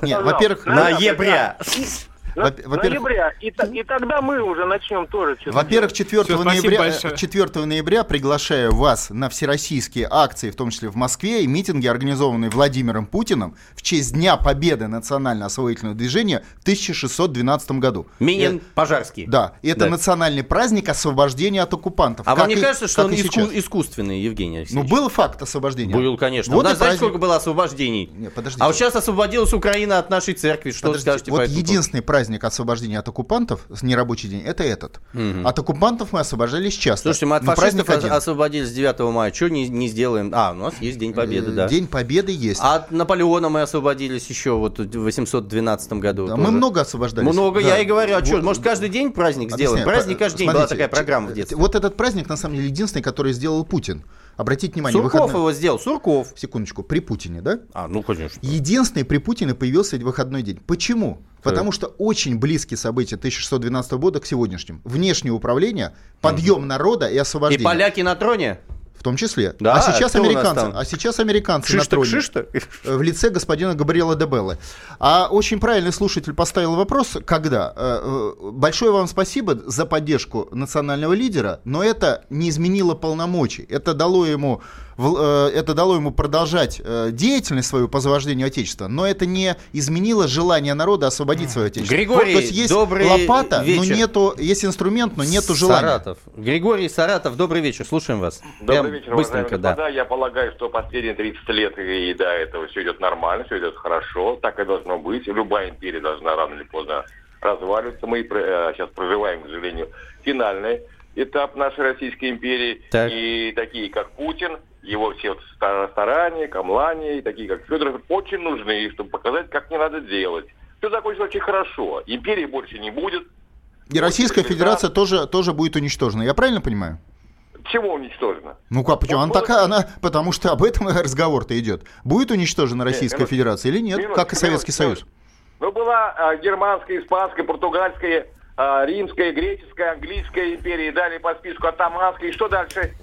Нет, во-первых, Ноября. На- Во- во-первых- Ноября. И, и тогда мы уже начнем тоже Во-первых, делать. 4 Всё, спасибо ноября, большое. э, 4 ноября приглашаю вас на всероссийские акции, в том числе в Москве, и митинги, организованные Владимиром Путиным в честь Дня Победы национально-освоительного движения в 1612 году. Минин Э, Пожарский. Да, и это Да. национальный праздник освобождения от оккупантов. А как вам не и- кажется, что он иску- искусственный, Евгений Ну, Алексеевич? был факт освобождения. Был, конечно. Вот У нас, знаете, сколько было освобождений? Не, подождите. А вот сейчас освободилась Украина от нашей церкви. Что вы Подождите, скажете по вот этому единственный праздник освобождения от оккупантов, нерабочий день, это этот. Мгм. От оккупантов мы освобождались часто. Слушайте, мы от фашистов праздник один. ос- освободились 9 мая. Что не, не сделаем? А, у нас есть День Победы, Э, да. День Победы есть. А от Наполеона мы освободились еще вот в 812 году. Да, мы много освобождались. Много, Да. я и говорю. А что, Вот- может, каждый день праздник сделаем? Праздник каждый день. Была Смотрите, такая программа в детстве. Вот этот праздник, на самом деле, единственный, который сделал Путин. Обратите внимание, Сурков выходной- его сделал, Сурков. Секундочку, при Путине, да? А, ну, конечно. Единственный при Путине появился выходной день. Почему? Потому что очень близкие события 1612 года к сегодняшним. Внешнее управление, подъем народа и И освобождение. поляки на троне? В том числе. Да, а сейчас у нас американцы, а сейчас американцы Кшиш на троне. кшиш-то? Э, В лице господина Габриэла Дебеллы. А очень правильный слушатель поставил вопрос, когда. Э, э, Большое вам спасибо за поддержку национального лидера, но это не изменило полномочий. Это дало ему, это дало ему продолжать э, деятельность свою по освобождению Отечества, но это не изменило желание народа освободить свое Отечество. Григорий, То есть есть добрый лопата, но вечер. нету, есть инструмент, но нету желания. Саратов. Григорий Саратов, добрый вечер, слушаем вас. Добрый Прям вечер, быстренько, да. господа. Я полагаю, что последние 30 лет и до этого все идет нормально, все идет хорошо, так и должно быть. Любая империя должна рано или поздно разваливаться. Мы э, сейчас проживаем, к сожалению, финальный этап нашей Российской империи. Так. И такие, как Путин, его все вот ста- старания, камлания, и такие, как Федоров, очень нужны, чтобы показать, как не надо делать. Все закончится очень хорошо. Империи больше не будет. И Российская Федерация тоже, тоже будет уничтожена. Я правильно понимаю? Всего уничтожено. Ну как, почему? Она такая, она, потому что об этом *laughs* разговор-то идет. Будет уничтожена Российская минуточку. Федерация или нет, Минуточку, как и Советский минуточку, Союз? Ну, была а, германская, испанская, португальская, а, римская, греческая, английская империя, и далее по списку атаманская, и что дальше?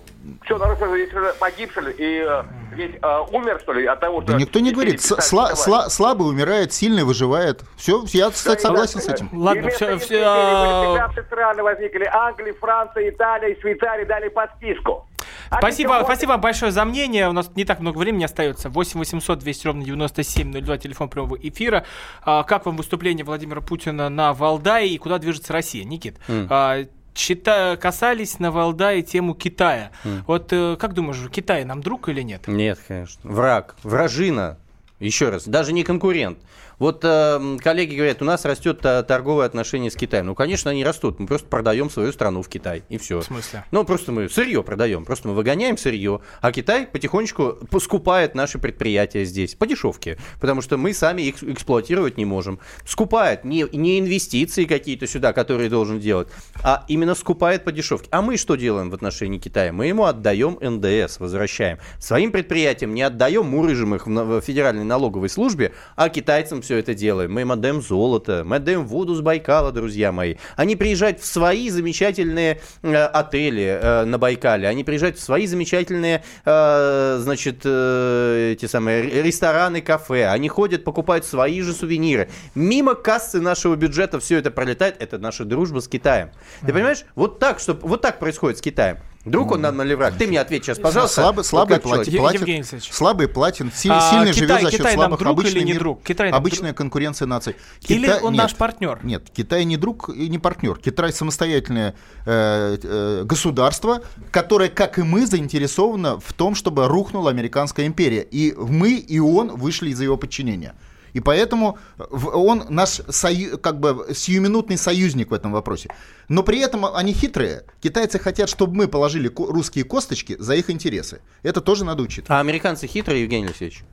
Все нарушило, ведь погиб, что ли, и а, ведь а, умер, что ли, от того, что... Да никто не говорит, сла- сла- слабый умирает, сильный выживает. Все, я, кстати, согласен с этим. Ладно, были 15 страны возникли, Англия, Франция, Италия, Швейцария, далее по списку. А Спасибо, спасибо вам большое за мнение. У нас не так много времени остается. 8 800 200 ровно 9702, телефон прямого эфира. А, как вам выступление Владимира Путина на Валдае и куда движется Россия? Никит, М. а, чита- касались на Валдае тему Китая. М. Вот э, как думаешь, Китай нам друг или нет? Нет, конечно. Враг, вражина. Еще раз, даже не конкурент. Вот э, коллеги говорят, у нас растет э, торговые отношения с Китаем. Ну, конечно, они растут. Мы просто продаем свою страну в Китай. И все. В смысле? Ну, просто мы сырье продаем. Просто мы выгоняем сырье, а Китай потихонечку скупает наши предприятия здесь по дешевке. Потому что мы сами их эксплуатировать не можем. Скупает не, не инвестиции какие-то сюда, которые должен делать, а именно скупает по дешевке. А мы что делаем в отношении Китая? Мы ему отдаем НДС, возвращаем. Своим предприятиям не отдаем, мурыжим их в Федеральной налоговой службе, а китайцам все это делаем. Мы им отдаем золото, мы отдаем воду с Байкала, друзья мои. Они приезжают в свои замечательные э, отели э, на Байкале, они приезжают в свои замечательные, э, значит, э, эти самые рестораны, кафе, они ходят, покупают свои же сувениры. Мимо кассы нашего бюджета все это пролетает, это наша дружба с Китаем. Ты понимаешь, вот так, что, вот так происходит с Китаем. Друг он нам или враг? Ты мне ответь сейчас, пожалуйста. Слабый, Вот слабый как платит, слабый платит, си- А, сильный Китай- живет за счет Китай нам слабых. друг обычный или не мир, друг? Китай обычная конкуренция наций. Или Китай- он нет, наш партнер? Нет, Китай не друг и не партнер. Китай самостоятельное э, э, государство, которое, как и мы, заинтересовано в том, чтобы рухнула американская империя. И мы, и он вышли из его подчинения. И поэтому в- он наш сою- как бы сиюминутный союзник в этом вопросе. Но при этом они хитрые. Китайцы хотят, чтобы мы положили русские косточки за их интересы. Это тоже надо учитывать. А американцы хитрые, Евгений Алексеевич?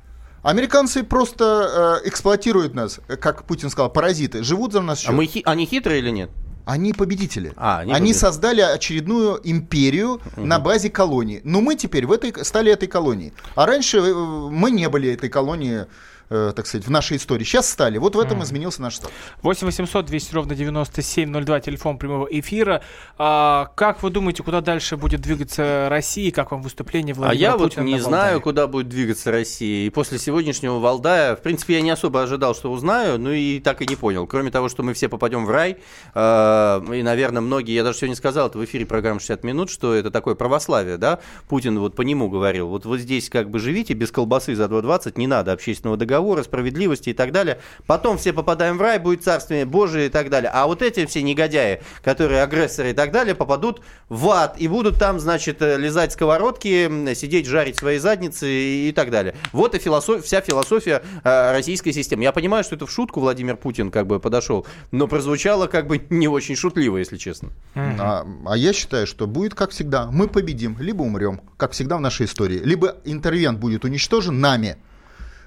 Американцы просто э, эксплуатируют нас, э, как Путин сказал, паразиты, живут за нас счет. А мы хи- они хитрые или нет? Они победители. А, они они победители. создали очередную империю на базе колонии. Но мы теперь в этой, стали этой колонией. А раньше э, мы не были этой колонией, э, так сказать, в нашей истории. Сейчас стали. Вот в этом изменился наш статус. 8 800 200 ровно 9702, телефон прямого эфира. А, как вы думаете, куда дальше будет двигаться Россия? Как вам выступление А Владимира я вот Путина не на знаю, куда будет двигаться Россия. И после сегодняшнего Валдая, в принципе, я не особо ожидал, что узнаю, ну и так и не понял. Кроме того, что мы все попадем в рай, э, и, наверное, многие, я даже сегодня сказал это в эфире программы 60 минут, что это такое православие, да? Путин вот по нему говорил. Вот вот здесь как бы живите без колбасы за 2,20, не надо общественного договора, справедливости и так далее. Потом все попадаем в рай, будет царствие Божие и так далее. А вот эти все негодяи, которые агрессоры и так далее, попадут в ад и будут там, значит, э, лизать сковородки, сидеть, жарить свои задницы и, и так далее. Вот и философ- вся философия э, российской системы. Я понимаю, что это в шутку Владимир Путин как бы подошел, но прозвучало как бы *laughs* не очень шутливо, если честно. А, а я считаю, что будет как всегда. Мы победим, либо умрем, как всегда в нашей истории. Либо интервент будет уничтожен нами.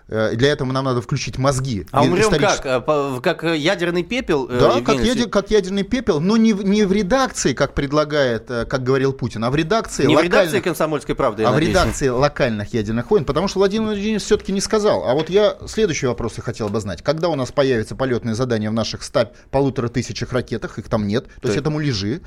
Э, Для этого нам надо включить мозги. А умрем как? Э, Как э, ядерный пепел? Да, Евгений как, ядер- как ядерный пепел, но не, в- не в редакции, как предлагает, как говорил Путин, а в редакции Не в локальных- редакции комсомольской правды, а в надеюсь. редакции локальных ядерных войн, потому что Владимир Владимирович все-таки не сказал. А вот я следующие вопросы хотел бы знать. Когда у нас появятся полетные задания в наших ста полутора тысячах ракетах, их там нет, то есть Так. это муляжи.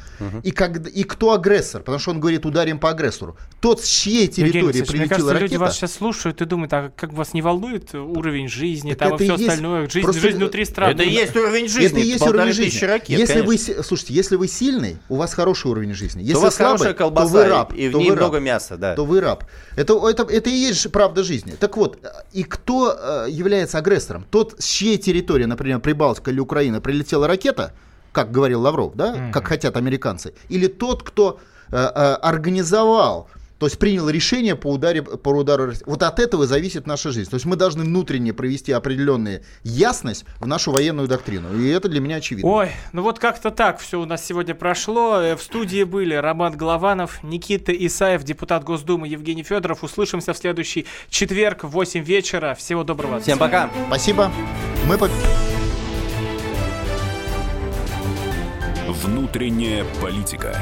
И, как, и кто агрессор? Потому что он говорит, ударим по агрессору. Тот, с чьей Евгений территории мне прилетела кажется, ракета... люди вас сейчас слушают и думают, а как вас не волнует уровень жизни, Так там и это и все есть остальное, жизнь, просто- жизнь внутри страны. Это и есть уровень жизни, Это и есть уровень жизни. ракет, если вы, конечно. слушайте, если вы сильный, у вас хороший уровень жизни. Если у вас слабый, хорошая колбаса, то вы раб. и в то ней вы много раб. мяса, да. То вы раб. Это, это, это и есть же правда жизни. Так вот, и кто э, является агрессором? Тот, с чьей территории, например, Прибалтика или Украина, прилетела ракета, как говорил Лавров, да, как хотят американцы, или тот, кто э, э, организовал то есть принял решение по, ударе, по удару. России. Вот от этого зависит наша жизнь. То есть мы должны внутренне провести определенную ясность в нашу военную доктрину. И это для меня очевидно. Ой, ну вот как-то так все у нас сегодня прошло. Э, В студии были Роман Голованов, Никита Исаев, депутат Госдумы Евгений Федоров. Услышимся в следующий четверг в 8 вечера. Всего доброго. Всем пока. Спасибо. Мы по... Внутренняя политика.